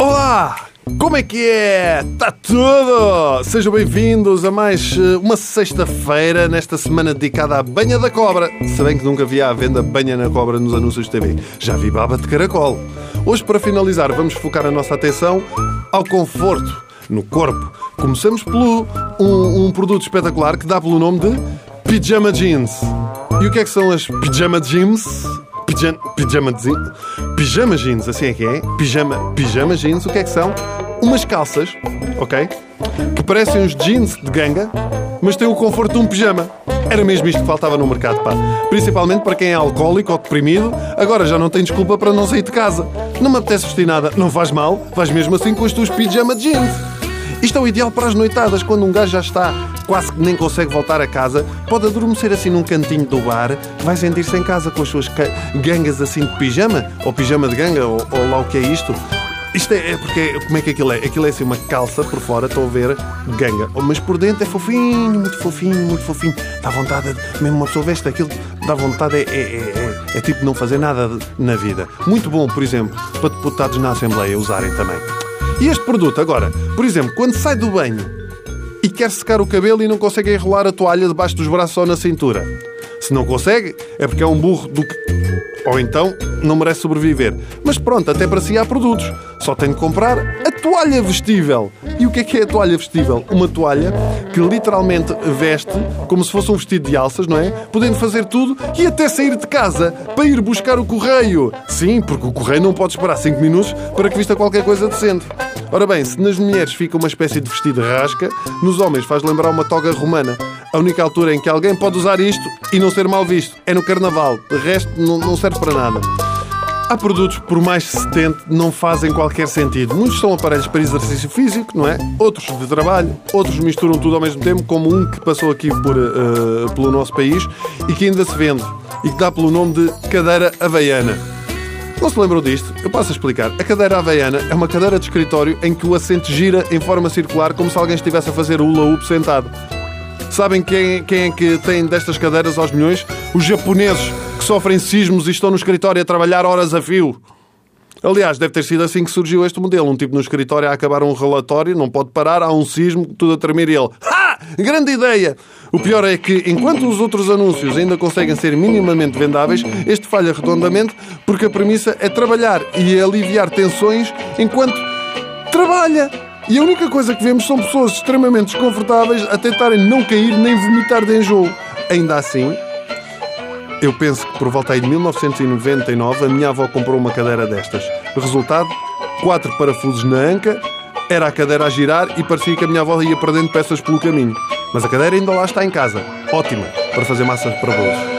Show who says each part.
Speaker 1: Olá! Como é que é? Está tudo? Sejam bem-vindos a mais eh, uma sexta-feira nesta semana dedicada à banha da cobra. Se bem que nunca vi à venda banha na cobra nos anúncios de TV. Já vi baba de caracol. Hoje, para finalizar, vamos focar a nossa atenção ao conforto no corpo. Começamos pelo um, um produto espetacular que dá pelo nome de Pijama Jeans. E o que é que são as Pijama Jeans? Pijama, pijama, jeans, pijama jeans, assim é que é. Pijama, pijama jeans, o que é que são? Umas calças, ok? Que parecem uns jeans de ganga, mas têm o conforto de um pijama. Era mesmo isto que faltava no mercado, pá. Principalmente para quem é alcoólico ou deprimido, agora já não tem desculpa para não sair de casa. Não me apetece vestir nada, não faz mal, vais mesmo assim com as tuas pijama jeans. Isto é o ideal para as noitadas, quando um gajo já está quase que nem consegue voltar a casa, pode adormecer assim num cantinho do bar, vai sentir-se em casa com as suas gangas assim de pijama, ou pijama de ganga, ou, ou lá o que é isto. Isto é, é, porque. Como é que aquilo é? Aquilo é assim uma calça por fora, estou a ver, ganga. Mas por dentro é fofinho, muito fofinho, muito fofinho. Dá vontade, de, mesmo uma pessoa veste aquilo, dá vontade, é, é, é, é tipo não fazer nada na vida. Muito bom, por exemplo, para deputados na Assembleia usarem também. E este produto, agora, por exemplo, quando sai do banho e quer secar o cabelo e não consegue enrolar a toalha debaixo dos braços ou na cintura. Se não consegue, é porque é um burro do que. Ou então não merece sobreviver. Mas pronto, até para si há produtos. Só tem de comprar a toalha vestível. E o que é que é a toalha vestível? Uma toalha que literalmente veste como se fosse um vestido de alças, não é? Podendo fazer tudo e até sair de casa para ir buscar o correio. Sim, porque o correio não pode esperar 5 minutos para que vista qualquer coisa decente. Ora bem, se nas mulheres fica uma espécie de vestido rasca, nos homens faz lembrar uma toga romana. A única altura em que alguém pode usar isto e não ser mal visto é no carnaval. De resto, não serve para nada. Há produtos que, por mais que se tente, não fazem qualquer sentido. Muitos são aparelhos para exercício físico, não é? Outros de trabalho, outros misturam tudo ao mesmo tempo, como um que passou aqui por, uh, pelo nosso país e que ainda se vende e que dá pelo nome de cadeira havaiana. Não se lembram disto? Eu passo a explicar. A cadeira havaiana é uma cadeira de escritório em que o assento gira em forma circular como se alguém estivesse a fazer hula-hoop sentado. Sabem quem, quem é que tem destas cadeiras aos milhões? Os japoneses que sofrem sismos e estão no escritório a trabalhar horas a fio. Aliás, deve ter sido assim que surgiu este modelo. Um tipo no escritório a acabar um relatório, não pode parar, há um sismo, tudo a tremer e ele. Ha! Grande ideia! O pior é que, enquanto os outros anúncios ainda conseguem ser minimamente vendáveis, este falha redondamente porque a premissa é trabalhar e aliviar tensões enquanto trabalha. E a única coisa que vemos são pessoas extremamente desconfortáveis a tentarem não cair nem vomitar de enjoo. Ainda assim, eu penso que por volta aí de 1999 a minha avó comprou uma cadeira destas. Resultado, quatro parafusos na anca, era a cadeira a girar e parecia que a minha avó ia perdendo peças pelo caminho. Mas a cadeira ainda lá está em casa. Ótima para fazer massa para bolos.